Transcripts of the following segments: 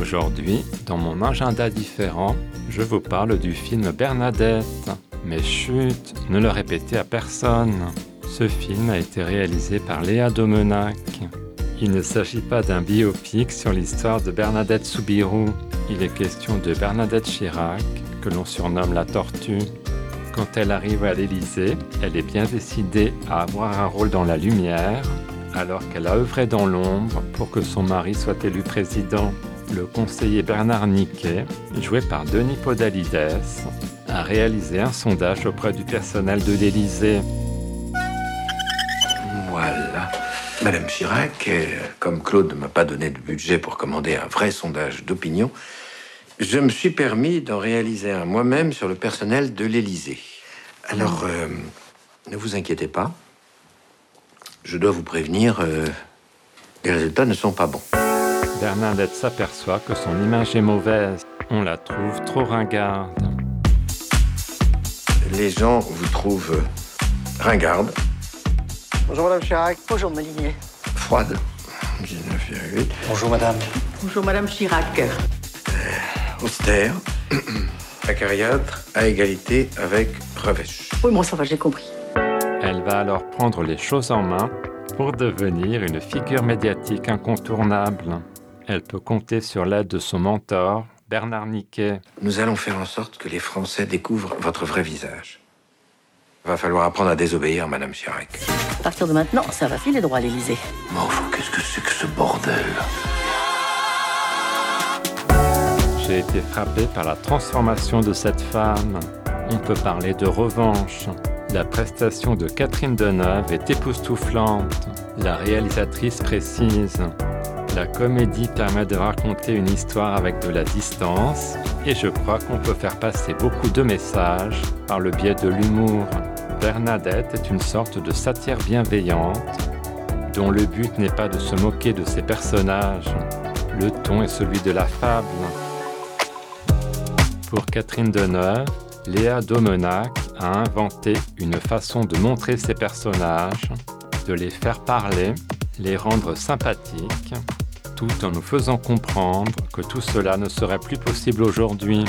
Aujourd'hui, dans mon agenda différent, je vous parle du film Bernadette. Mais chut, ne le répétez à personne. Ce film a été réalisé par Léa Domenac. Il ne s'agit pas d'un biopic sur l'histoire de Bernadette Soubirou. Il est question de Bernadette Chirac, que l'on surnomme la tortue. Quand elle arrive à l'Élysée, elle est bien décidée à avoir un rôle dans la lumière, alors qu'elle a œuvré dans l'ombre pour que son mari soit élu président. Le conseiller Bernard Niquet, joué par Denis Podalides, a réalisé un sondage auprès du personnel de l'Élysée. Voilà. Madame Chirac, euh, comme Claude ne m'a pas donné de budget pour commander un vrai sondage d'opinion, je me suis permis d'en réaliser un moi-même sur le personnel de l'Élysée. Alors, euh, ne vous inquiétez pas. Je dois vous prévenir, euh, les résultats ne sont pas bons. Bernadette s'aperçoit que son image est mauvaise. On la trouve trop ringarde. Les gens vous trouvent euh, ringarde, Bonjour Madame Chirac. Bonjour Molinier. froide, 19,8, Bonjour Madame. Bonjour Madame Chirac. austère, acariâtre, à égalité avec revêche. Oui, bon, ça va, j'ai compris. Elle va alors prendre les choses en main pour devenir une figure médiatique incontournable. Elle peut compter sur l'aide de son mentor, Bernard Niquet. Nous allons faire en sorte que les Français découvrent votre vrai visage. Va falloir apprendre à désobéir, Madame Chirac. À partir de maintenant, ça va filer droit à l'Élysée. Mais enfin, qu'est-ce que c'est que ce bordel? J'ai été frappé par la transformation de cette femme. On peut parler de revanche. La prestation de Catherine Deneuve est époustouflante. La réalisatrice précise. La comédie permet de raconter une histoire avec de la distance et je crois qu'on peut faire passer beaucoup de messages par le biais de l'humour. Bernadette est une sorte de satire bienveillante dont le but n'est pas de se moquer de ses personnages. Le ton est celui de la fable. Pour Catherine Deneuve, Léa Domenac a inventé une façon de montrer ses personnages, de les faire parler, les rendre sympathiques, tout en nous faisant comprendre que tout cela ne serait plus possible aujourd'hui.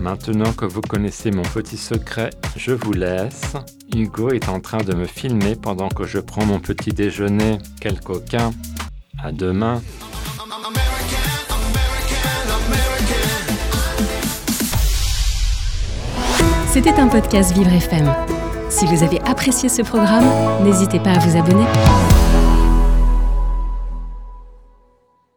Maintenant que vous connaissez mon petit secret, je vous laisse. Hugo est en train de me filmer pendant que je prends mon petit déjeuner. Quel coquin. À demain. C'était un podcast Vivre FM. Si vous avez apprécié ce programme, n'hésitez pas à vous abonner.